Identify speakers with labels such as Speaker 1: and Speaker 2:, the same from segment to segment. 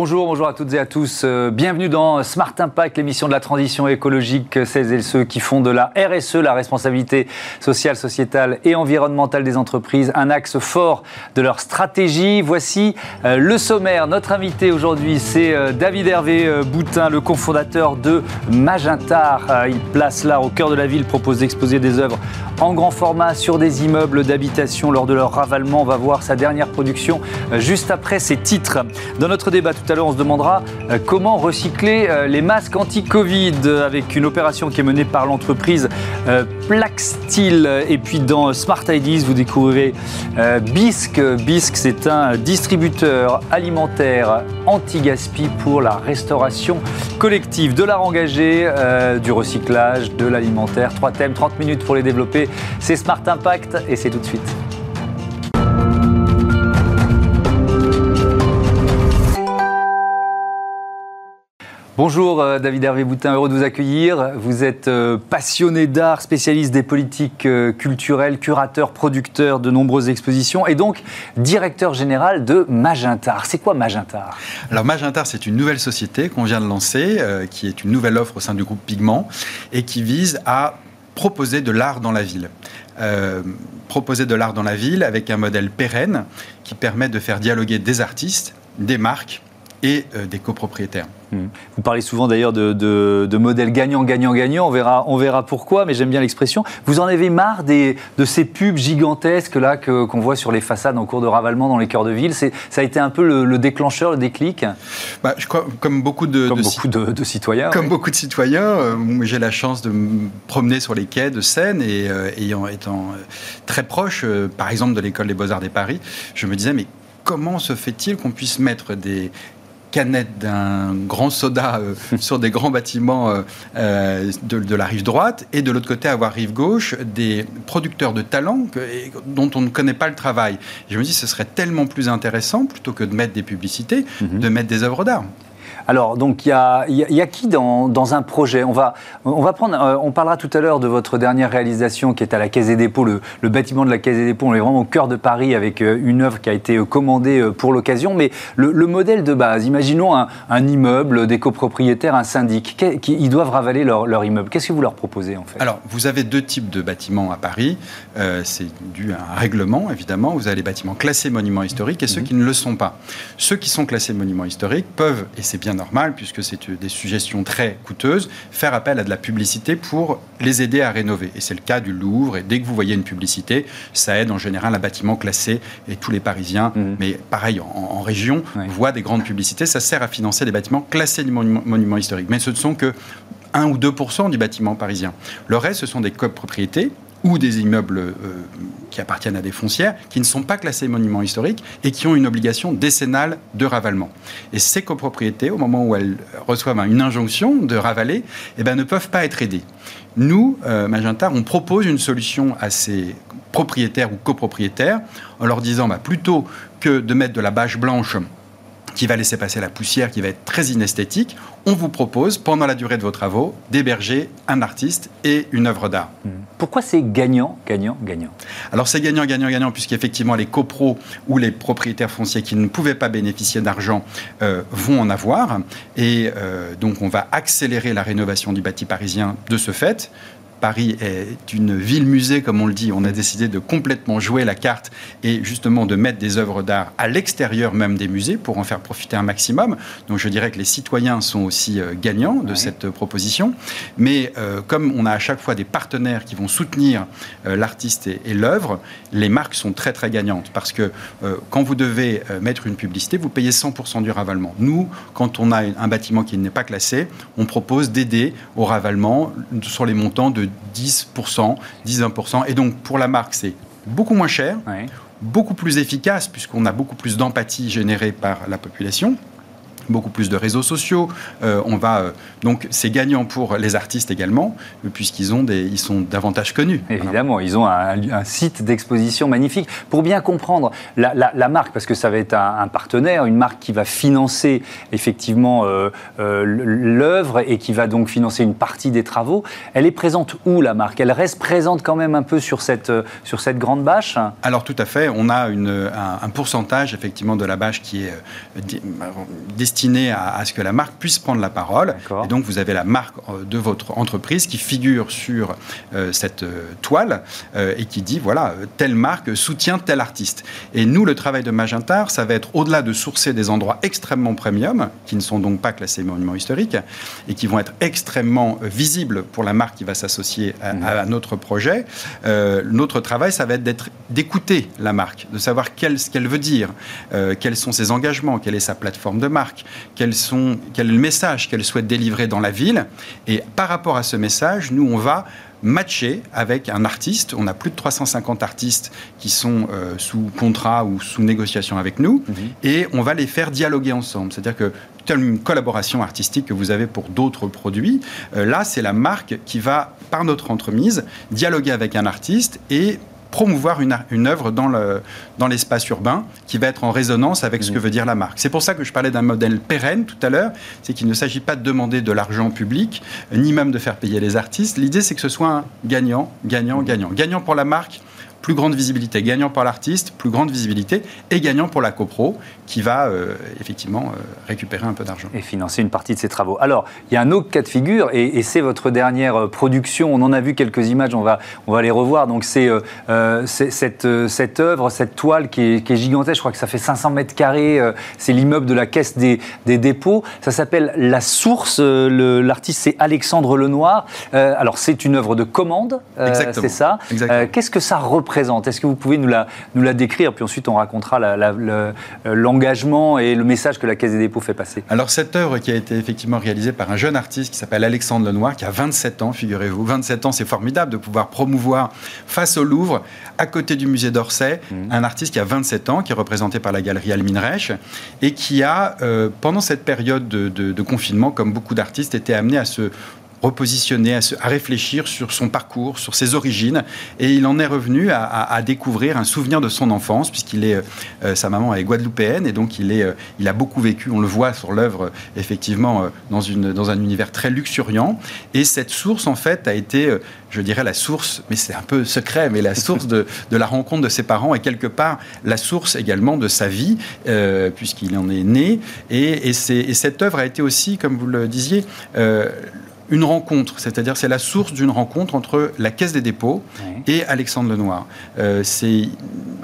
Speaker 1: Bonjour, à toutes et à tous. Euh, bienvenue dans Smart Impact, l'émission de la transition écologique. Celles et ceux qui font de la RSE, la responsabilité sociale, sociétale et environnementale des entreprises, un axe fort de leur stratégie. Voici euh, le sommaire. Notre invité aujourd'hui, c'est euh, David Hervé Boutin, le cofondateur de Magentar. Il place l'art au cœur de la ville, propose d'exposer des œuvres en grand format sur des immeubles d'habitation lors de leur ravalement. On va voir sa dernière production juste après ces titres. Dans notre débat à l'heure, on se demandera euh, comment recycler euh, les masques anti-Covid avec une opération qui est menée par l'entreprise euh, Plaxtil. Et puis dans Smart Ideas, vous découvrirez Bisque. Bisque, c'est un distributeur alimentaire anti-gaspi pour la restauration collective. De l'art engagé, du recyclage, de l'alimentaire. Trois thèmes, 30 minutes pour les développer. C'est Smart Impact et c'est tout de suite. Bonjour euh, David Hervé Boutin, heureux de vous accueillir. Vous êtes euh, passionné d'art, spécialiste des politiques euh, culturelles, curateur, producteur de nombreuses expositions et donc directeur général de Magentar. C'est quoi Magentar
Speaker 2: Alors Magentar, c'est une nouvelle société qu'on vient de lancer, qui est une nouvelle offre au sein du groupe Pigment et qui vise à proposer de l'art dans la ville. proposer de l'art dans la ville avec un modèle pérenne qui permet de faire dialoguer des artistes, des marques et des copropriétaires.
Speaker 1: Hmm. Vous parlez souvent d'ailleurs de, de, modèles gagnant, gagnant, gagnant. On verra, on verra pourquoi, mais j'aime bien l'expression. Vous en avez marre des, de ces pubs gigantesques là qu'on voit sur les façades en cours de ravalement dans les cœurs de ville? Ça a été un peu le, déclencheur, le déclic?
Speaker 2: Bah, je crois, comme beaucoup de,
Speaker 1: comme beaucoup de, citoyens.
Speaker 2: Comme beaucoup de citoyens, euh, j'ai la chance de me promener sur les quais de Seine et euh, ayant étant euh, très proche, par exemple, de l'école des Beaux Arts des Paris, je me disais mais comment se fait-il qu'on puisse mettre des, canette d'un grand soda euh, sur des grands bâtiments euh, euh, de, la rive droite et de l'autre côté avoir rive gauche des producteurs de talents dont on ne connaît pas le travail. je me dis ce serait tellement plus intéressant plutôt que de mettre des publicités, mhm. de mettre des œuvres d'art.
Speaker 1: Alors, donc, il y a, qui dans, un projet? On va, on va prendre, euh, on parlera tout à l'heure de votre dernière réalisation qui est à la Caisse des dépôts, le, bâtiment de la Caisse des dépôts. On est vraiment au cœur de Paris avec euh, une œuvre qui a été euh, commandée pour l'occasion. Mais le, modèle de base, imaginons un, immeuble, des copropriétaires, un syndic, qui, ils doivent ravaler leur, immeuble. Qu'est-ce que vous leur proposez en fait?
Speaker 2: Alors, vous avez deux types de bâtiments à Paris. C'est dû à un règlement, évidemment. Vous avez les bâtiments classés monuments historiques et ceux mhm. qui ne le sont pas. Ceux qui sont classés monuments historiques peuvent, et c'est bien normal, puisque c'est des suggestions très coûteuses, faire appel à de la publicité pour les aider à rénover. Et c'est le cas du Louvre. Et dès que vous voyez une publicité, ça aide en général un bâtiment classé. Et tous les Parisiens, mhm. mais pareil en, région, voient des grandes publicités. Ça sert à financer des bâtiments classés du monument, historique. Mais ce ne sont que 1 ou 2% du bâtiment parisien. Le reste, ce sont des copropriétés ou des immeubles euh, qui appartiennent à des foncières qui ne sont pas classés monuments historiques et qui ont une obligation décennale de ravalement. Et ces copropriétés, au moment où elles reçoivent une injonction de ravaler, eh ben, ne peuvent pas être aidées. Nous, euh, Magenta, on propose une solution à ces propriétaires ou copropriétaires en leur disant bah, plutôt que de mettre de la bâche blanche qui va laisser passer la poussière, qui va être très inesthétique, on vous propose, pendant la durée de vos travaux, d'héberger un artiste et une œuvre d'art.
Speaker 1: Hmm. Pourquoi c'est gagnant, gagnant, gagnant?
Speaker 2: Alors c'est gagnant, gagnant, gagnant, puisqu'effectivement les copros ou les propriétaires fonciers qui ne pouvaient pas bénéficier d'argent euh, vont en avoir. Et euh, donc on va accélérer la rénovation du bâti parisien de ce fait. Paris est une ville-musée, comme on le dit. On a décidé de complètement jouer la carte et justement de mettre des œuvres d'art à l'extérieur même des musées pour en faire profiter un maximum. Donc je dirais que les citoyens sont aussi euh, gagnants de cette euh, proposition. Mais euh, comme on a à chaque fois des partenaires qui vont soutenir l'artiste et, l'œuvre, les marques sont très très gagnantes parce que quand vous devez mettre une publicité, vous payez 100% du ravalement. Nous, quand on a un bâtiment qui n'est pas classé, on propose d'aider au ravalement sur les montants de 10%, 10-20%. Et donc, pour la marque, c'est beaucoup moins cher, beaucoup plus efficace, puisqu'on a beaucoup plus d'empathie générée par la population beaucoup plus de réseaux sociaux. Euh, on va euh, donc c'est gagnant pour les artistes également, puisqu'ils ont des, ils sont davantage connus.
Speaker 1: Évidemment, ils ont un, site d'exposition magnifique. Pour bien comprendre la, marque, parce que ça va être un, partenaire, une marque qui va financer effectivement euh, l'œuvre et qui va donc financer une partie des travaux. Elle est présente où la marque? Elle reste présente quand même un peu sur cette sur cette grande bâche?
Speaker 2: Alors tout à fait. On a une, un, pourcentage effectivement de la bâche qui est destinée destiné à, ce que la marque puisse prendre la parole. Et donc, vous avez la marque de votre entreprise qui figure sur cette toile et qui dit, voilà, telle marque soutient tel artiste. Et nous, le travail de Magentar, ça va être au-delà de sourcer des endroits extrêmement premium, qui ne sont donc pas classés monuments historiques, et qui vont être extrêmement visibles pour la marque qui va s'associer à, mmh. notre projet. Euh, notre travail, ça va être d'être, d'écouter la marque, de savoir ce qu'elle veut dire, euh, quels sont ses engagements, quelle est sa plateforme de marque, quels sont, quel est le message qu'elle souhaite délivrer dans la ville. Et par rapport à ce message, nous, on va matcher avec un artiste. On a plus de 350 artistes qui sont euh, sous contrat ou sous négociation avec nous mhm. et on va les faire dialoguer ensemble. C'est-à-dire que telle une collaboration artistique que vous avez pour d'autres produits, euh, là c'est la marque qui va, par notre entremise, dialoguer avec un artiste et promouvoir une, une œuvre dans, le, dans l'espace urbain qui va être en résonance avec ce que mmh. veut dire la marque. C'est pour ça que je parlais d'un modèle pérenne tout à l'heure, c'est qu'il ne s'agit pas de demander de l'argent public, ni même de faire payer les artistes. L'idée, c'est que ce soit un gagnant, gagnant, gagnant. Gagnant pour la marque, plus grande visibilité. Gagnant pour l'artiste, plus grande visibilité. Et gagnant pour la copro, qui va euh, effectivement euh, récupérer un peu d'argent.
Speaker 1: Et financer une partie de ses travaux. Alors, il y a un autre cas de figure, et, c'est votre dernière euh, production. On en a vu quelques images, on va, on va les revoir. Donc, c'est cette, cette œuvre, cette toile qui est, qui est, gigantesque. Je crois que ça fait 500 mètres carrés. c'est l'immeuble de la Caisse des, des dépôts. Ça s'appelle La Source. L'artiste, c'est Alexandre Lenoir. alors, c'est une œuvre de commande, c'est ça. Qu'est-ce que ça représente est-ce que vous pouvez nous la, nous la décrire Puis ensuite, on racontera euh, l'engagement et le message que la Caisse des dépôts fait passer.
Speaker 2: Alors, cette œuvre qui a été effectivement réalisée par un jeune artiste qui s'appelle Alexandre Lenoir, qui a 27 ans, figurez-vous. 27 ans, c'est formidable de pouvoir promouvoir face au Louvre, à côté du musée d'Orsay, mmh. un artiste qui a 27 ans, qui est représenté par la galerie Almin Reich, et qui a, euh, pendant cette période de, de confinement, comme beaucoup d'artistes, été amené à se repositionner, à, réfléchir sur son parcours, sur ses origines. Et il en est revenu à, découvrir un souvenir de son enfance, puisqu'il est, euh, sa maman est guadeloupéenne, et donc il, est, euh, il a beaucoup vécu, on le voit sur l'œuvre, effectivement, euh, dans, une, dans un univers très luxuriant. Et cette source, en fait, a été, je dirais, la source, mais c'est un peu secret, mais la source de, de, la rencontre de ses parents, et quelque part, la source également de sa vie, puisqu'il en est né. Et, et, et, cette œuvre a été aussi, comme vous le disiez, une rencontre, c'est-à-dire c'est la source d'une rencontre entre la Caisse des dépôts et Alexandre Lenoir. Euh, c'est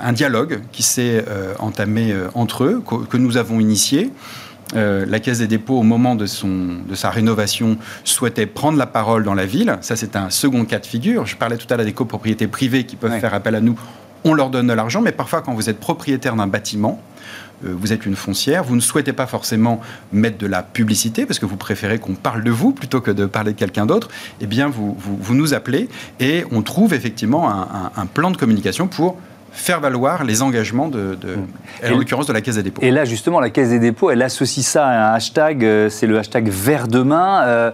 Speaker 2: un dialogue qui s'est euh, entamé euh, entre eux, que, nous avons initié. la Caisse des dépôts, au moment de, son, de sa rénovation, souhaitait prendre la parole dans la ville. Ça, c'est un second cas de figure. Je parlais tout à l'heure des copropriétés privées qui peuvent faire appel à nous. On leur donne de l'argent, mais parfois, quand vous êtes propriétaire d'un bâtiment, vous êtes une foncière, vous ne souhaitez pas forcément mettre de la publicité parce que vous préférez qu'on parle de vous plutôt que de parler de quelqu'un d'autre, eh bien vous, vous, nous appelez et on trouve effectivement un, plan de communication pour faire valoir les engagements de, mmh. en l'occurrence de la Caisse des dépôts.
Speaker 1: Et là, justement, la Caisse des dépôts, elle associe ça à un hashtag, euh, c'est le hashtag Vert demain. Euh,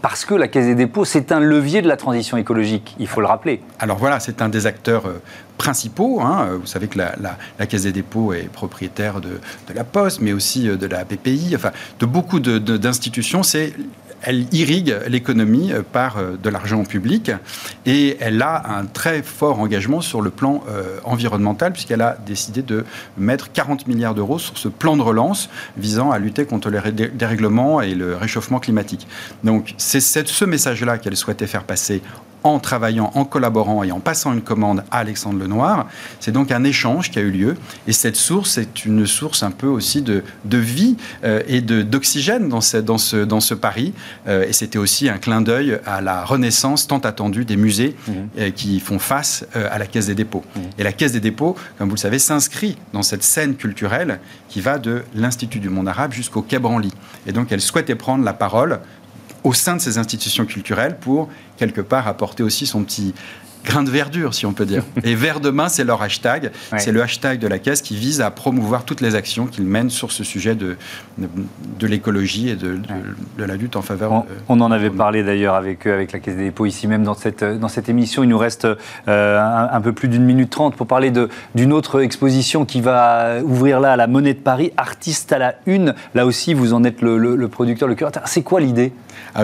Speaker 1: parce que la Caisse des dépôts, c'est un levier de la transition écologique, il faut le rappeler.
Speaker 2: Alors voilà, c'est un des acteurs euh, principaux. Hein. Vous savez que la, Caisse des dépôts est propriétaire de, la Poste, mais aussi euh, de la BPI, enfin de beaucoup d'institutions. C'est elle irrigue l'économie euh, par euh, de l'argent public et elle a un très fort engagement sur le plan environnemental puisqu'elle a décidé de mettre 40 milliards d'euros sur ce plan de relance visant à lutter contre les dérèglements et le réchauffement climatique. Donc c'est ce message-là qu'elle souhaitait faire passer en travaillant, en collaborant et en passant une commande à Alexandre Lenoir. C'est donc un échange qui a eu lieu. Et cette source est une source un peu aussi de, de vie euh, et d'oxygène dans ce, dans, ce, dans ce pari. Euh, et c'était aussi un clin d'œil à la renaissance tant attendue des musées mmh. euh, qui font face à la Caisse des dépôts. Mmh. Et la Caisse des dépôts, comme vous le savez, s'inscrit dans cette scène culturelle qui va de l'Institut du monde arabe jusqu'au Quai Branly. Et donc elle souhaitait prendre la parole au sein de ces institutions culturelles pour, quelque part, apporter aussi son petit grain de verdure, si on peut dire. Et Vert demain, c'est leur hashtag. C'est le hashtag de la Caisse qui vise à promouvoir toutes les actions qu'ils mènent sur ce sujet de, de, l'écologie et de, de, la lutte en faveur.
Speaker 1: On, on en avait parlé d'ailleurs avec, avec la Caisse des dépôts ici même dans cette, dans cette émission. Il nous reste euh, un, peu plus d'une minute trente pour parler d'une autre exposition qui va ouvrir là à la Monnaie de Paris, Artiste à la Une. Là aussi, vous en êtes le, le producteur, le curateur. C'est quoi l'idée?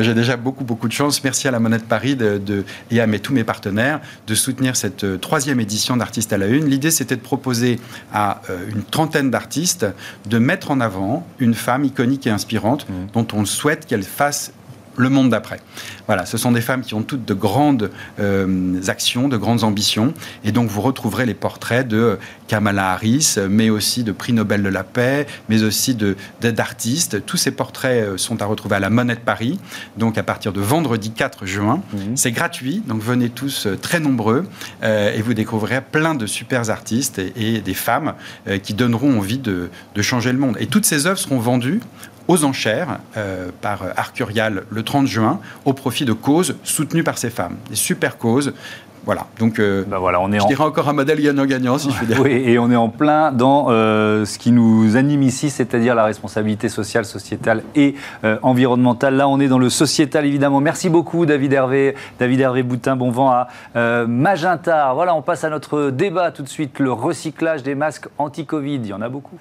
Speaker 2: J'ai déjà beaucoup, beaucoup de chance. Merci à la Monnaie de Paris de, et à mes, tous mes partenaires de soutenir cette troisième édition d'Artistes à la Une. L'idée, c'était de proposer à une trentaine d'artistes de mettre en avant une femme iconique et inspirante mmh. dont on souhaite qu'elle fasse le monde d'après. Voilà, ce sont des femmes qui ont toutes de grandes euh, actions, de grandes ambitions, et donc vous retrouverez les portraits de Kamala Harris, mais aussi de prix Nobel de la paix, mais aussi de d'artistes. Tous ces portraits euh, sont à retrouver à la Monnaie de Paris, donc à partir de vendredi 4 juin. Mhm. C'est gratuit, donc venez tous euh, très nombreux, et vous découvrirez plein de super artistes et, des femmes qui donneront envie de, de changer le monde. Et toutes ces œuvres seront vendues aux enchères euh, par Arcurial le 30 juin au profit de causes soutenues par ces femmes. Des super causes. Voilà, donc euh,
Speaker 1: bah voilà, on est
Speaker 2: je dirais encore un modèle gagnant-gagnant, si je puis dire.
Speaker 1: Oui, et on est en plein dans euh, ce qui nous anime ici, c'est-à-dire la responsabilité sociale, sociétale et environnementale. Là, on est dans le sociétal, évidemment. Merci beaucoup, David Hervé, David Hervé Boutin. Bon vent à Magenta. Voilà, on passe à notre débat tout de suite. Le recyclage des masques anti-Covid. Il y en a beaucoup.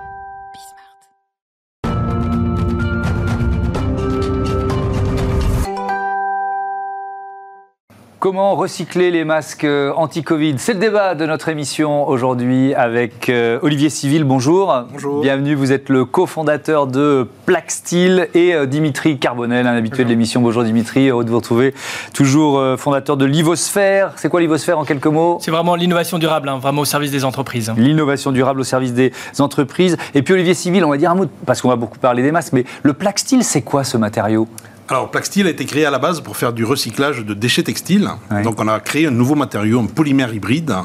Speaker 1: Comment recycler les masques euh, anti-Covid? C'est le débat de notre émission aujourd'hui avec euh, Olivier Civil. Bonjour.
Speaker 3: Bonjour.
Speaker 1: Bienvenue. Vous êtes le cofondateur de Plaxtil et euh, Dimitri Carbonel, un habitué de l'émission. Bonjour Dimitri. Heureux de vous retrouver. Toujours fondateur de Livosphère. C'est quoi Livosphère en quelques mots?
Speaker 3: C'est vraiment l'innovation durable, hein, vraiment au service des entreprises.
Speaker 1: L'innovation durable au service des entreprises. Et puis Olivier Civil, on va dire un mot, parce qu'on va beaucoup parler des masques, mais le Plaxtil, c'est quoi ce matériau?
Speaker 4: Alors, Plaxtil a été créé à la base pour faire du recyclage de déchets textiles. Donc, on a créé un nouveau matériau, un polymère hybride,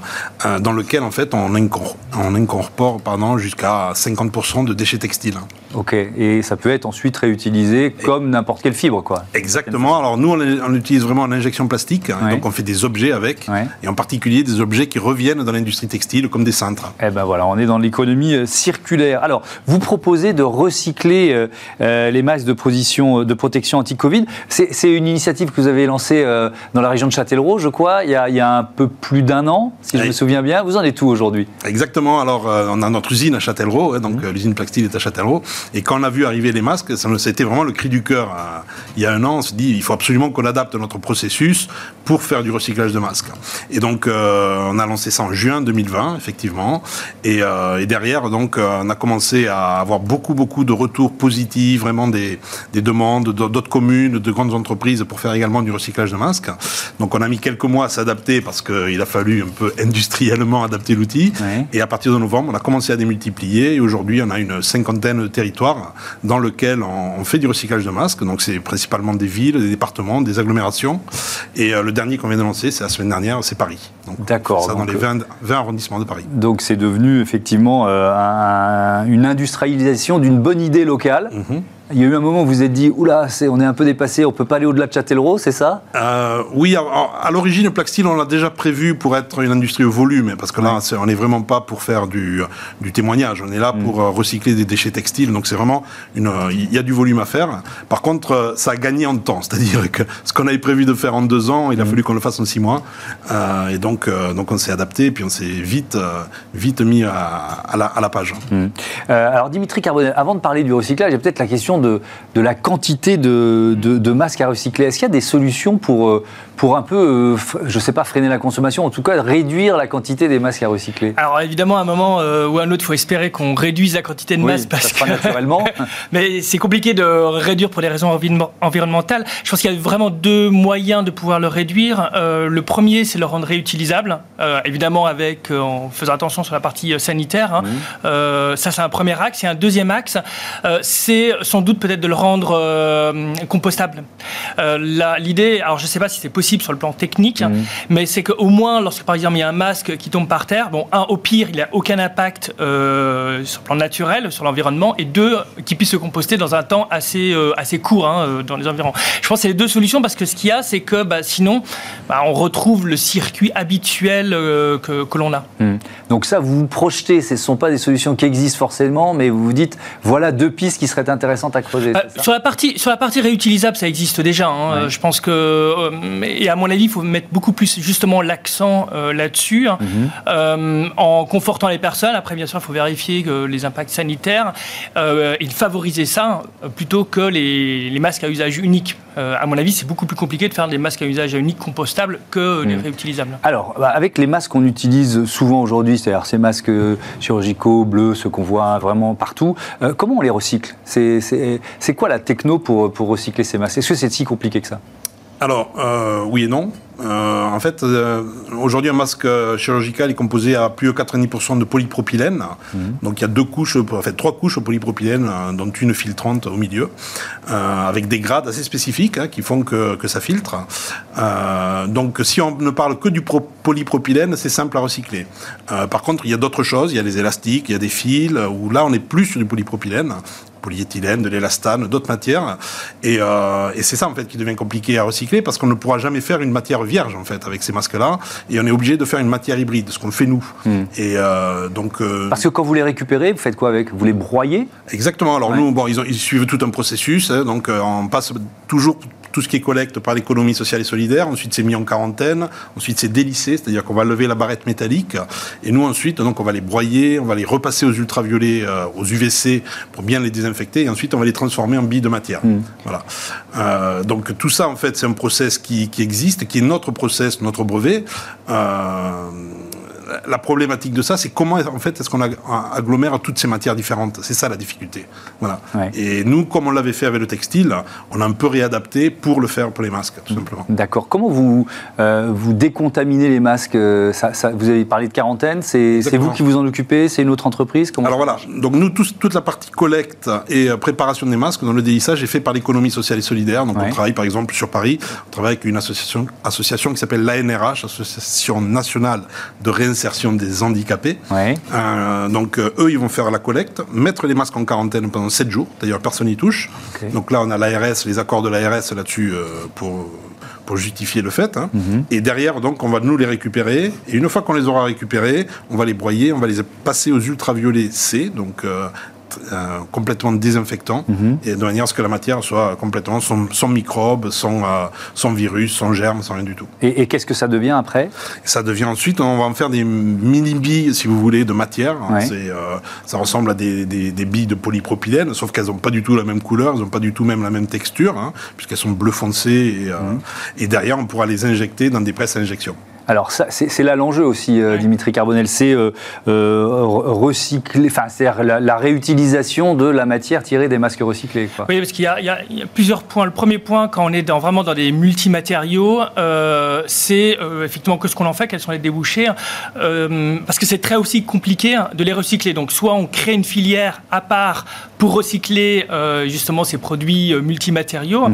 Speaker 4: euh, dans lequel, en fait, on incorpore, on incorpore jusqu'à 50% de déchets textiles.
Speaker 1: Ok, et ça peut être ensuite réutilisé comme n'importe quelle fibre, quoi.
Speaker 4: Exactement. Alors, nous, on, utilise vraiment en injection plastique. Donc, on fait des objets avec, et en particulier des objets qui reviennent dans l'industrie textile, comme des cintres.
Speaker 1: Eh ben voilà, on est dans l'économie euh, circulaire. Alors, vous proposez de recycler euh, les masques de, position, de protection anti Covid. C'est une initiative que vous avez lancée euh, dans la région de Châtellerault, je crois, il y a, un peu plus d'un an, si je me souviens bien. Vous en êtes où aujourd'hui?
Speaker 4: Exactement. Alors, euh, on a notre usine à Châtellerault, hein, donc mmh. euh, l'usine Plaxtil est à Châtellerault. Et quand on a vu arriver les masques, ça c'était vraiment le cri du cœur. il y a un an, on s'est dit, il faut absolument qu'on adapte notre processus pour faire du recyclage de masques. Et donc, on a lancé ça en juin 2020, effectivement. Et, et derrière, donc, on a commencé à avoir beaucoup, beaucoup de retours positifs, vraiment des, des demandes d'autres communes de grandes entreprises pour faire également du recyclage de masques. Donc on a mis quelques mois à s'adapter parce qu'il a fallu un peu industriellement adapter l'outil. Et à partir de novembre, on a commencé à démultiplier et aujourd'hui on a une cinquantaine de territoires dans lesquels on, fait du recyclage de masques. Donc c'est principalement des villes, des départements, des agglomérations. Et euh, le dernier qu'on vient de lancer, c'est la semaine dernière, c'est Paris.
Speaker 1: D'accord.
Speaker 4: Ça dans les 20, 20, arrondissements de Paris.
Speaker 1: Donc c'est devenu effectivement euh, une industrialisation d'une bonne idée locale. Mhm. Il y a eu un moment où vous vous êtes dit, oula, on est un peu dépassé, on ne peut pas aller au-delà de Châtellerault, c'est ça?
Speaker 4: Euh, Oui, à, l'origine, Plaxtil, on l'a déjà prévu pour être une industrie au volume, parce que là, on n'est vraiment pas pour faire du, du, témoignage, on est là mm. pour euh, recycler des déchets textiles, donc c'est vraiment, il y a du volume à faire. Par contre, euh, ça a gagné en temps, c'est-à-dire que ce qu'on avait prévu de faire en deux ans, il a mm. fallu qu'on le fasse en six mois, et donc, donc on s'est adapté, puis on s'est vite, vite mis à, la, page.
Speaker 1: Mm. alors Dimitri Carbonel, avant de parler du recyclage, il y a peut-être la question de, la quantité de, masques à recycler. Est-ce qu'il y a des solutions pour, euh, pour un peu, euh, je ne sais pas, freiner la consommation, en tout cas réduire la quantité des masques à recycler?
Speaker 3: Alors évidemment, à un moment euh, ou à un autre, il faut espérer qu'on réduise la quantité de masques.
Speaker 1: Parce que... naturellement.
Speaker 3: Mais c'est compliqué de réduire pour des raisons environnementales. Je pense qu'il y a vraiment deux moyens de pouvoir le réduire. le premier, c'est le rendre réutilisable, évidemment avec, en faisant attention sur la partie sanitaire. Hein. ça, c'est un premier axe. Et un deuxième axe, c'est sans doute peut-être de le rendre euh, compostable. Euh, L'idée, alors je ne sais pas si c'est possible sur le plan technique, mmh. mais c'est qu'au moins, lorsque par exemple il y a un masque qui tombe par terre, bon, un, au pire, il n'a aucun impact euh, sur le plan naturel, sur l'environnement, et deux, qu'il puisse se composter dans un temps assez, assez court hein, dans les environs. Je pense que c'est les deux solutions parce que ce qu'il y a, c'est que bah, sinon, bah, on retrouve le circuit habituel que, que l'on a.
Speaker 1: Mmh. Donc ça, vous vous projetez, ce ne sont pas des solutions qui existent forcément, mais vous vous dites, voilà deux pistes qui seraient intéressantes à creuser.
Speaker 3: Euh,
Speaker 1: ça
Speaker 3: sur, la partie, sur la partie réutilisable, ça existe déjà. hein.
Speaker 1: Ouais.
Speaker 3: Je pense que, euh, et à mon avis, il faut mettre beaucoup plus justement l'accent euh, là-dessus, hein.
Speaker 1: Mhm.
Speaker 3: En confortant les personnes. Après, bien sûr, il faut vérifier que les impacts sanitaires et de favoriser ça plutôt que les, les masques à usage unique. À mon avis, c'est beaucoup plus compliqué de faire des masques à usage unique compostables que les
Speaker 1: Mhm.
Speaker 3: réutilisables.
Speaker 1: Alors, bah, avec les masques qu'on utilise souvent aujourd'hui, c'est-à-dire ces masques chirurgicaux, bleus, ceux qu'on voit vraiment partout, euh, comment on les recycle? C'est c'est- quoi la techno pour, pour recycler ces masques Est-ce que c'est si compliqué que ça?
Speaker 4: Alors, euh, oui et non. Euh, en fait, euh, aujourd'hui, un masque chirurgical est composé à plus de 90% de polypropylène. Donc, il y a deux couches, en fait, trois couches de polypropylène, dont une filtrante au milieu, avec des grades assez spécifiques hein, qui font que, que ça filtre. Donc, si on ne parle que du pro- polypropylène, c'est simple à recycler. Par contre, il y a d'autres choses. Il y a les élastiques, il y a des fils, où là, on est plus sur du polypropylène polyéthylène, de l'élastane, d'autres matières. Et, euh, et c'est ça, en fait, qui devient compliqué à recycler parce qu'on ne pourra jamais faire une matière vierge, en fait, avec ces masques-là. Et on est obligé de faire une matière hybride, ce qu'on fait nous. Et euh, donc. euh,
Speaker 1: Parce que quand vous les récupérez, vous faites quoi avec? Vous les broyez?
Speaker 4: Exactement. Alors
Speaker 1: Ouais.
Speaker 4: nous, bon, ils, ont- ils suivent tout un processus. hein, donc on passe toujours tout ce qui est collecte par l'économie sociale et solidaire. Ensuite, c'est mis en quarantaine. Ensuite, c'est délissé, c'est-à-dire qu'on va lever la barrette métallique. Et nous, ensuite, donc, on va les broyer, on va les repasser aux ultraviolets, euh, aux UVC pour bien les désinfecter. Et ensuite, on va les transformer en billes de matière. Voilà. Euh, donc tout ça, en fait, c'est un process qui, qui existe, qui est notre process, notre brevet. Euh, la problématique de ça, c'est comment en fait est-ce qu'on ag- agglomère toutes ces matières différentes. C'est ça la difficulté. Voilà.
Speaker 1: Ouais.
Speaker 4: Et nous, comme on l'avait fait avec le textile, on a un peu réadapté pour le faire pour les masques, tout simplement.
Speaker 1: D'accord. Comment vous, euh, vous décontaminez les masques euh, ça, ça- Vous avez parlé de quarantaine, c'est vous qui vous en occupez C'est une autre entreprise Comment
Speaker 4: Alors voilà, donc nous, toute la partie collecte et euh, préparation des masques dans le délissage est fait par l'économie sociale et solidaire. Donc
Speaker 1: Ouais.
Speaker 4: on travaille par exemple sur Paris, on travaille avec une association, association qui s'appelle l'ANRH, Association nationale de réinsertion des handicapés.
Speaker 1: Ouais.
Speaker 4: Euh, donc euh, eux, ils vont faire la collecte, mettre les masques en quarantaine pendant 7 jours. D'ailleurs, personne n'y touche. Donc là, on a l'ARS, les accords de l'ARS là-dessus euh, pour pour justifier le fait. hein.
Speaker 1: Mhm.
Speaker 4: Et derrière, donc, on va nous les récupérer. Et une fois qu'on les aura récupérés, on va les broyer, on va les passer aux ultraviolets C, donc euh, euh, complètement désinfectants,
Speaker 1: Mhm.
Speaker 4: et de manière à ce que la matière soit complètement sans, sans microbes, sans, euh, sans virus, sans germes, sans rien du tout.
Speaker 1: Et, et qu'est-ce que ça devient après?
Speaker 4: Ça devient ensuite, on va en faire des mini billes, si vous voulez, de matière.
Speaker 1: Ouais.
Speaker 4: Euh, ça ressemble à des, des- des billes de polypropylène, sauf qu'elles n'ont pas du tout la même couleur, elles n'ont pas du tout même la même texture, hein, puisqu'elles sont bleu foncé. Et,
Speaker 1: Mhm.
Speaker 4: et derrière, on pourra les injecter dans des presses à injection.
Speaker 1: Alors c'est c'est là l'enjeu aussi, euh,
Speaker 3: Ouais.
Speaker 1: Dimitri Carbonel, c'est euh, euh, re- recycler, enfin c'est-à-dire la, la réutilisation de la matière tirée des masques recyclés. Quoi.
Speaker 3: Oui, parce qu'il y, a- y y plusieurs points. Le premier point, quand on est dans, vraiment dans des multimatériaux, euh, c'est effectivement que ce qu'on en fait, quels sont les débouchés, parce que c'est très aussi compliqué hein, de les recycler. Donc, soit on crée une filière à part pour recycler justement ces produits multimatériaux.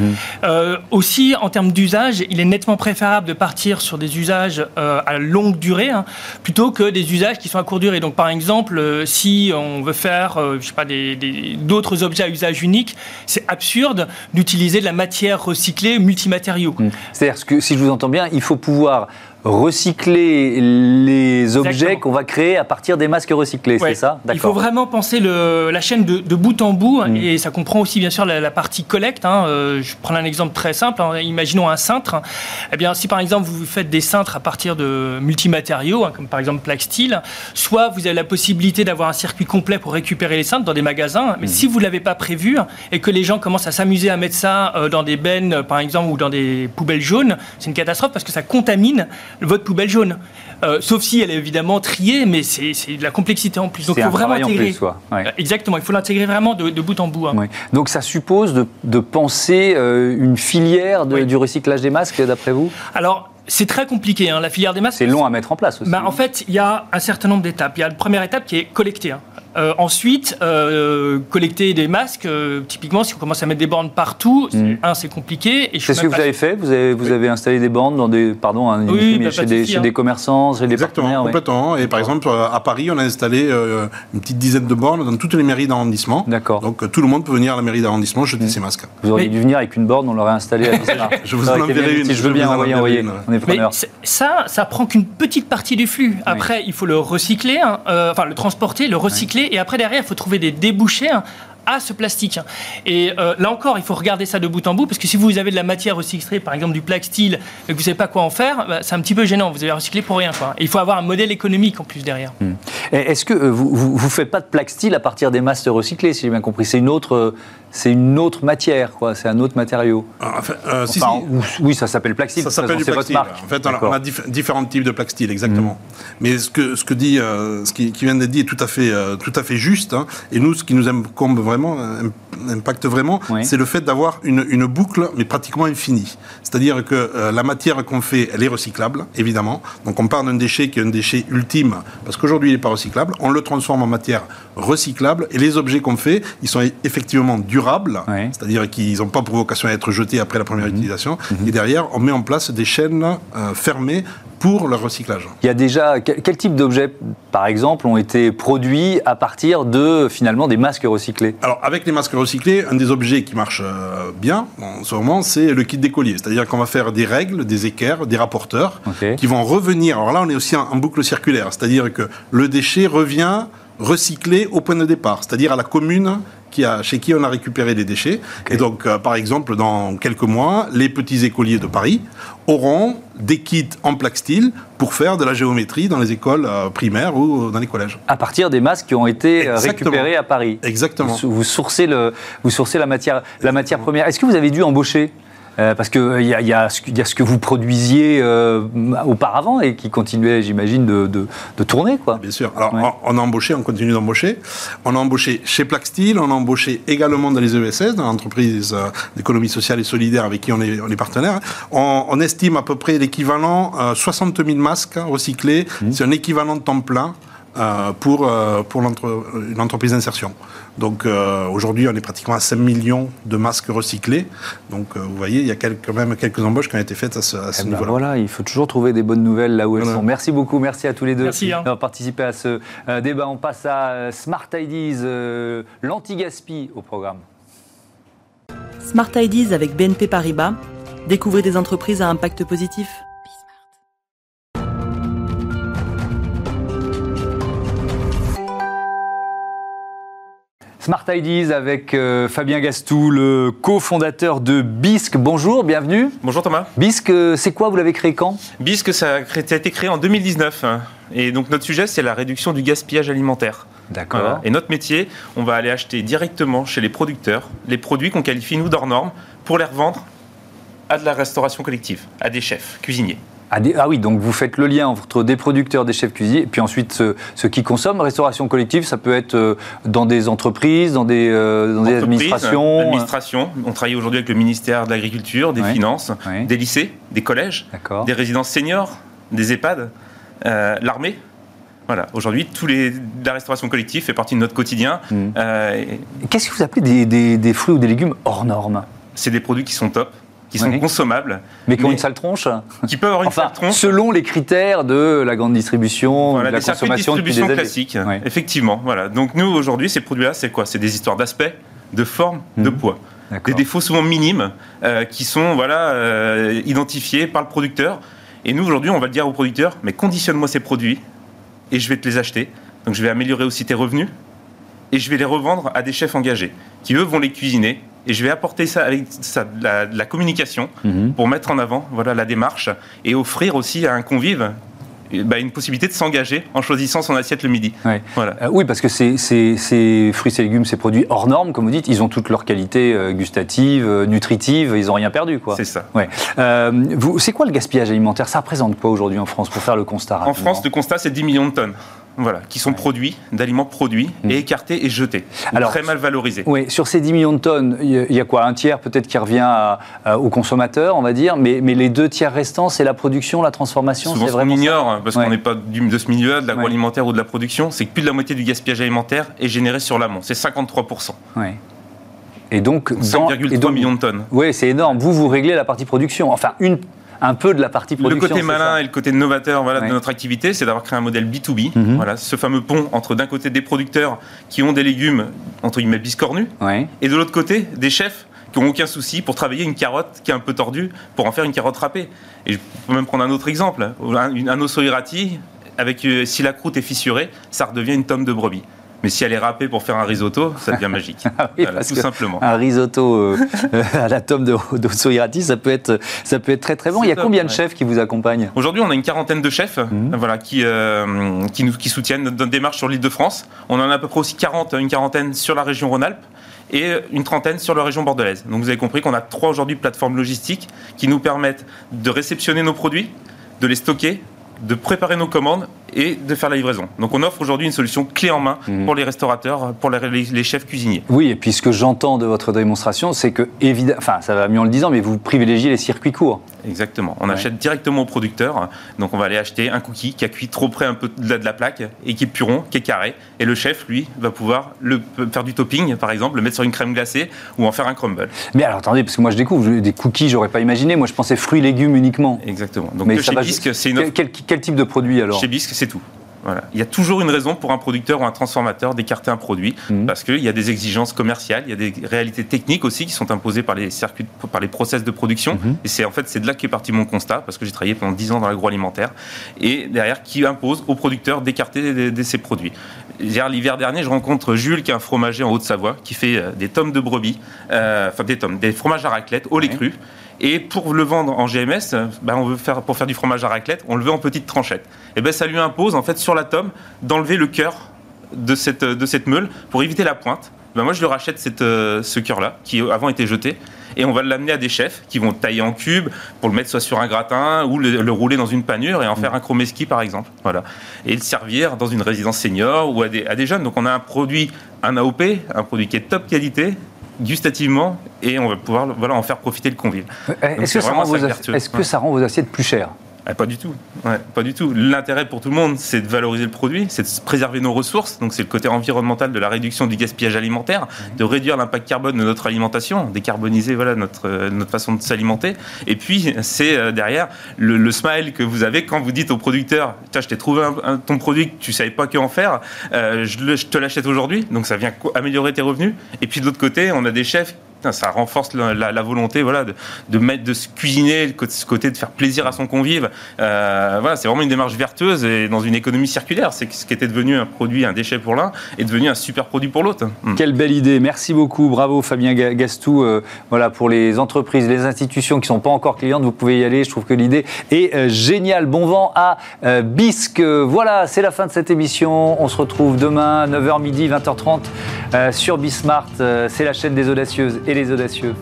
Speaker 3: Euh, aussi, en termes d'usage, il est nettement préférable de partir sur des usages euh, à longue durée hein, plutôt que des usages qui sont à courte durée. Donc, par exemple, euh, si on veut faire, euh, je sais pas, des- d'autres objets à usage unique, c'est absurde d'utiliser de la matière recyclée multimatériaux.
Speaker 1: Mm. C'est-à-dire que si je vous entends bien, il faut pouvoir recycler les objets qu'on va créer à partir des masques recyclés,
Speaker 3: Ouais.
Speaker 1: c'est ça
Speaker 3: Il faut vraiment penser le- la chaîne de, de bout en bout,
Speaker 1: Mm.
Speaker 3: et ça comprend aussi bien sûr la, la partie collecte. hein. Euh, je prends un exemple très simple. hein. Imaginons un cintre. Eh bien, si par exemple vous faites des cintres à partir de multimatériaux, hein, comme par exemple Plaque-Steel, soit vous avez la possibilité d'avoir un circuit complet pour récupérer les cintres dans des magasins. Mais si vous l'avez pas prévu et que les gens commencent à s'amuser à mettre ça euh, dans des bennes, par exemple, ou dans des poubelles jaunes, c'est une catastrophe parce que ça contamine votre poubelle jaune. Euh, sauf si elle est évidemment triée, mais c'est de la complexité en plus. Donc il faut vraiment intégrer.
Speaker 1: plus, quoi. Ouais.
Speaker 3: Euh, Exactement, il faut l'intégrer vraiment de, de bout en bout. hein.
Speaker 1: Ouais. Donc ça suppose de, de penser euh, une filière de-
Speaker 3: Oui.
Speaker 1: du recyclage des masques, d'après vous?
Speaker 3: Alors, c'est très compliqué, hein, la filière des masques.
Speaker 1: C'est long à mettre en place aussi.
Speaker 3: Bah, en fait, il y a un certain nombre d'étapes. Il y a la première étape qui est collecter. hein. Euh, ensuite, euh, collecter des masques, euh, typiquement, si on commence à mettre des bornes partout, c'est-
Speaker 1: Mm.
Speaker 3: un, c'est compliqué. Et
Speaker 1: C'est ce que vous
Speaker 3: pas-
Speaker 1: avez fait Vous avez, vous avez installé des bornes dans des, pardon, hein,
Speaker 3: Oui, bah,
Speaker 1: chez,
Speaker 3: de
Speaker 1: des, chez
Speaker 3: hein.
Speaker 1: des commerçants, chez des
Speaker 4: Exactement,
Speaker 1: partenaires. ouais.
Speaker 4: complètement. Et par exemple, à Paris, on a installé euh, une petite dizaine de bornes dans toutes les mairies d'arrondissement.
Speaker 1: D'accord.
Speaker 4: Donc tout le monde peut venir à la mairie d'arrondissement jeter ses masques.
Speaker 1: Vous auriez
Speaker 3: Mais-
Speaker 1: dû venir avec une borne, on l'aurait installée à.
Speaker 4: Je vous en enverrai une,
Speaker 1: utile. Je veux bien envoyer. On est
Speaker 3: Mais ça, ça prend qu'une petite partie du flux. Après, il faut le recycler, hein, enfin le transporter, le recycler, et après derrière, il faut trouver des débouchés hein, à ce plastique. Et euh, là encore, il faut regarder ça de bout en bout, parce que si vous avez de la matière recyclée, par exemple du plaque-style, et que vous ne savez pas quoi en faire, bah, c'est un petit peu gênant. Vous avez recyclé pour rien. Il faut avoir un modèle économique en plus derrière.
Speaker 1: Hmm. Est-ce que euh, vous ne faites pas de plaque-style à partir des masses recyclées, si j'ai bien compris? C'est une autre c'est une autre matière, quoi. C'est un autre matériau.
Speaker 4: Ah, enfin, euh, si,
Speaker 1: Oui, ça s'appelle Plaxtil.
Speaker 4: Ça s'appelle du. En fait, on a, différents types de Plaxtil, exactement. Mm. Mais ce que, ce que dit, euh, ce qui, vient d'être dit est tout à fait, euh, tout à fait juste. Hein. Et nous, ce qui nous incombe vraiment, impacte vraiment, c'est le fait d'avoir une, une, boucle, mais pratiquement infinie. C'est-à-dire que la matière qu'on fait, elle est recyclable, évidemment. Donc, on part d'un déchet qui est un déchet ultime, parce qu'aujourd'hui, il n'est pas recyclable. On le transforme en matière recyclable, et les objets qu'on fait, ils sont effectivement durables c'est-à-dire qu'ils n'ont pas pour vocation à être jetés après la première mhm. utilisation. Mhm. Et derrière, on met en place des chaînes euh, fermées pour leur recyclage.
Speaker 1: Il y a déjà quel type d'objets, par exemple, ont été produits à partir de finalement des masques recyclés?
Speaker 4: Alors avec les masques recyclés, un des objets qui marche euh, bien en ce moment, c'est le kit d'écolier. C'est-à-dire qu'on va faire des règles, des équerres, des rapporteurs qui vont revenir. Alors là, on est aussi en boucle circulaire, c'est-à-dire que le déchet revient recyclé au point de départ, c'est-à-dire à la commune qui a, chez qui on a récupéré les déchets. Et donc, euh, par exemple, dans quelques mois, les petits écoliers de Paris auront des kits en plaque style pour faire de la géométrie dans les écoles euh, primaires ou dans les collèges.
Speaker 1: À partir des masques qui ont été euh, récupérés à Paris.
Speaker 4: Exactement.
Speaker 1: Vous, sourcez, le, vous sourcez la matière, la matière première. Est-ce que vous avez dû embaucher euh, parce qu'il euh, y, a, y, a ce que vous produisiez euh, auparavant et qui continuait, j'imagine, de, de, tourner. Quoi.
Speaker 4: Bien sûr. Alors, on, a embauché, on continue d'embaucher. On a embauché chez Plaxtil, on a embauché également dans les ESS, dans l'entreprise d'économie sociale et solidaire avec qui on est, on est partenaire. On, on, estime à peu près l'équivalent, 60 000 masques recyclés. Mmh. C'est un équivalent de temps plein. Euh, pour, euh, pour une entreprise d'insertion. Donc euh, aujourd'hui, on est pratiquement à 5 millions de masques recyclés. Donc vous voyez, il y a quand même quelques embauches qui ont été faites à ce,
Speaker 1: eh ben
Speaker 4: niveau-là.
Speaker 1: voilà, il faut toujours trouver des bonnes nouvelles là où elles sont. Merci beaucoup, merci à tous les deux
Speaker 3: hein.
Speaker 1: d'avoir participé à ce débat. On passe à Smart IDs, l'anti-gaspi au programme.
Speaker 5: Smart IDs avec BNP Paribas. Découvrez des entreprises à impact positif.
Speaker 1: Smart Ideas avec euh, Fabien Gastou, le cofondateur de BISC. Bonjour, bienvenue.
Speaker 6: Bonjour Thomas.
Speaker 1: BISC, euh, c'est quoi Vous l'avez créé quand?
Speaker 6: BISC, ça a, été créé en 2019. Et donc notre sujet, c'est la réduction du gaspillage alimentaire.
Speaker 1: D'accord.
Speaker 6: Et notre métier, on va aller acheter directement chez les producteurs les produits qu'on qualifie, nous, d'hors normes, pour les revendre à de la restauration collective, à des chefs, cuisiniers.
Speaker 1: Ah, ah, oui, donc vous faites le lien entre des producteurs, des chefs cuisiniers, et puis ensuite ceux, qui consomment. Restauration collective, ça peut être euh, dans des entreprises, dans des, euh, dans des administrations.
Speaker 6: Administration. On travaille aujourd'hui avec le ministère de l'Agriculture, des Finances, des lycées, des collèges, des résidences seniors, des EHPAD, euh, l'armée. Voilà, aujourd'hui, la restauration collective fait partie de notre quotidien.
Speaker 1: Hmm. Qu'est-ce que vous appelez des, des, des fruits ou des légumes hors normes?
Speaker 6: C'est des produits qui sont top qui sont consommables.
Speaker 1: Mais qui ont une sale tronche
Speaker 6: Qui peuvent avoir une sale tronche.
Speaker 1: Selon les critères de la grande distribution, de la consommation.
Speaker 6: De distribution classique, effectivement. Voilà. Donc nous, aujourd'hui, ces produits-là, c'est quoi? C'est des histoires d'aspect, de forme, de mhm. poids. Des défauts souvent minimes euh, qui sont voilà, euh, identifiés par le producteur. Et nous, aujourd'hui, on va dire au producteur, mais conditionne-moi ces produits et je vais te les acheter. Donc je vais améliorer aussi tes revenus et je vais les revendre à des chefs engagés qui, eux, vont les cuisiner et je vais apporter ça avec ça, la, la, communication mhm. pour mettre en avant voilà, la démarche et offrir aussi à un convive bah, une possibilité de s'engager en choisissant son assiette le midi.
Speaker 1: Voilà. Euh, oui, parce que ces, ces, fruits et légumes, ces produits hors normes, comme vous dites, ils ont toutes leurs qualités euh, gustatives, euh, nutritives, ils n'ont rien perdu.
Speaker 6: C'est ça.
Speaker 1: Ouais. c'est quoi le gaspillage alimentaire? Ça représente quoi aujourd'hui en France, pour faire le constat
Speaker 6: En France, le constat, c'est 10 millions de tonnes voilà, qui sont produits, d'aliments produits mm. et écartés et jetés, Alors, très mal valorisés.
Speaker 1: Oui, sur ces 10 millions de tonnes, il y a quoi Un tiers peut-être qui revient aux consommateurs, on va dire, mais, mais, les deux tiers restants, c'est la production, la transformation
Speaker 6: Souvent, ce qu'on ignore, parce qu'on n'est pas de ce milieu-là, de l'agroalimentaire ou de la production, c'est que plus de la moitié du gaspillage alimentaire est généré sur l'amont, c'est 53%.
Speaker 1: Oui. Et donc,
Speaker 6: 5,3 millions de tonnes.
Speaker 1: Oui, c'est énorme. Vous, vous réglez la partie production. Enfin, une un peu de la partie production.
Speaker 6: Le côté malin et le côté novateur voilà, de notre activité, c'est d'avoir créé un modèle B2B. Mhm. Voilà, ce fameux pont entre d'un côté des producteurs qui ont des légumes, entre guillemets, biscornus, et de l'autre côté, des chefs qui n'ont aucun souci pour travailler une carotte qui est un peu tordue pour en faire une carotte râpée. Et je peux même prendre un autre exemple. Un, un osso avec, euh, si la croûte est fissurée, ça redevient une tome de brebis. Mais si elle est râpée pour faire un risotto, ça devient magique.
Speaker 1: Ah oui,
Speaker 6: tout simplement.
Speaker 1: Un risotto euh, à la tome de, de Soirati, ça peut être, ça peut être très très bon. Il y a
Speaker 6: top,
Speaker 1: combien de
Speaker 6: ouais.
Speaker 1: chefs qui vous accompagnent
Speaker 6: Aujourd'hui, on a une quarantaine de chefs
Speaker 1: Mhm.
Speaker 6: voilà, qui, euh, qui, nous, qui soutiennent notre démarche sur l'île de France. On en a à peu près aussi 40, une quarantaine sur la région Rhône-Alpes et une trentaine sur la région bordelaise. Donc vous avez compris qu'on a trois aujourd'hui plateformes logistiques qui nous permettent de réceptionner nos produits, de les stocker, de préparer nos commandes et de faire la livraison. Donc on offre aujourd'hui une solution clé en main
Speaker 1: Mhm.
Speaker 6: pour les restaurateurs, pour les, chefs cuisiniers.
Speaker 1: Oui, et puis ce que j'entends de votre démonstration, c'est que, évidemment, enfin, ça va mieux en le disant, mais vous privilégiez les circuits courts.
Speaker 6: Exactement. On
Speaker 1: Ouais.
Speaker 6: achète directement au producteur. Donc on va aller acheter un cookie qui a cuit trop près un peu de la, de la plaque et qui est puron, qui est carré. Et le chef, lui, va pouvoir le, faire du topping, par exemple, le mettre sur une crème glacée ou en faire un crumble.
Speaker 1: Mais alors attendez, parce que moi je découvre des cookies, j'aurais pas imaginé. Moi je pensais fruits légumes uniquement.
Speaker 6: Exactement. Donc
Speaker 1: Mais
Speaker 6: chez Bisque, c'est une offre.
Speaker 1: Quel, quel- quel type de produit alors?
Speaker 6: Chez Bisque, c'est tout. Voilà. Il y a toujours une raison pour un producteur ou un transformateur d'écarter un produit,
Speaker 1: Mhm.
Speaker 6: parce qu'il y a des exigences commerciales, il y a des réalités techniques aussi qui sont imposées par les circuits, par les process de production.
Speaker 1: Mhm.
Speaker 6: Et c'est en fait c'est de là qu'est parti mon constat, parce que j'ai travaillé pendant 10 ans dans l'agroalimentaire, et derrière qui impose aux producteurs d'écarter ces produits. L'hiver dernier, je rencontre Jules, qui est un fromager en Haute-Savoie, qui fait euh, des tomes de brebis, euh, enfin des tomes, des fromages à raclette au lait
Speaker 1: Ouais.
Speaker 6: cru. Et pour le vendre en GMS, ben, on veut faire, pour faire du fromage à raclette, on le veut en petites tranchettes. Et ben ça lui impose en fait sur la tome d'enlever le cœur de cette, de cette meule pour éviter la pointe. Ben moi je lui rachète cette, euh, ce cœur-là qui avant était jeté et on va l'amener à des chefs qui vont le tailler en cubes pour le mettre soit sur un gratin ou le, le rouler dans une panure et en faire un chromeski par exemple. Voilà. Et le servir dans une résidence senior ou à des, à des jeunes. Donc on a un produit, un AOP, un produit qui est top qualité gustativement et on va pouvoir voilà, en faire profiter le convive.
Speaker 1: Est-ce
Speaker 6: c'est
Speaker 1: que, ça
Speaker 6: vraiment
Speaker 1: rend, vos,
Speaker 6: ça
Speaker 1: ass-
Speaker 6: vertueux.
Speaker 1: est-ce que
Speaker 6: Ouais.
Speaker 1: ça rend vos assiettes plus chères?
Speaker 6: Ah, pas du tout. Ouais, pas du tout. L'intérêt pour tout le monde, c'est de valoriser le produit, c'est de préserver nos ressources. Donc, c'est le côté environnemental de la réduction du gaspillage alimentaire, de réduire l'impact carbone de notre alimentation, décarboniser voilà notre euh, notre façon de s'alimenter. Et puis, c'est euh, derrière le, le smile que vous avez quand vous dites au producteur "Tiens, je t'ai trouvé un- un- ton produit que tu savais pas que en faire, euh, je, le- je te l'achète aujourd'hui." Donc, ça vient améliorer tes revenus. Et puis de l'autre côté, on a des chefs Ça renforce la, volonté voilà, de, de mettre, de se cuisiner, côté- ce côté de faire plaisir à son convive. Euh, voilà, c'est vraiment une démarche vertueuse et dans une économie circulaire. C'est ce qui était devenu un produit, un déchet pour l'un, est devenu un super produit pour l'autre. Mm.
Speaker 1: Quelle belle idée, merci beaucoup, bravo Fabien Ga- Gastou. Euh, voilà, pour les entreprises, les institutions qui ne sont pas encore clientes, vous pouvez y aller, je trouve que l'idée est euh, géniale. Bon vent à Bisque. Voilà, c'est la fin de cette émission. On se retrouve demain, 9h midi, 20h30 euh, sur Bismart. C'est la chaîne des audacieuses et les audacieux.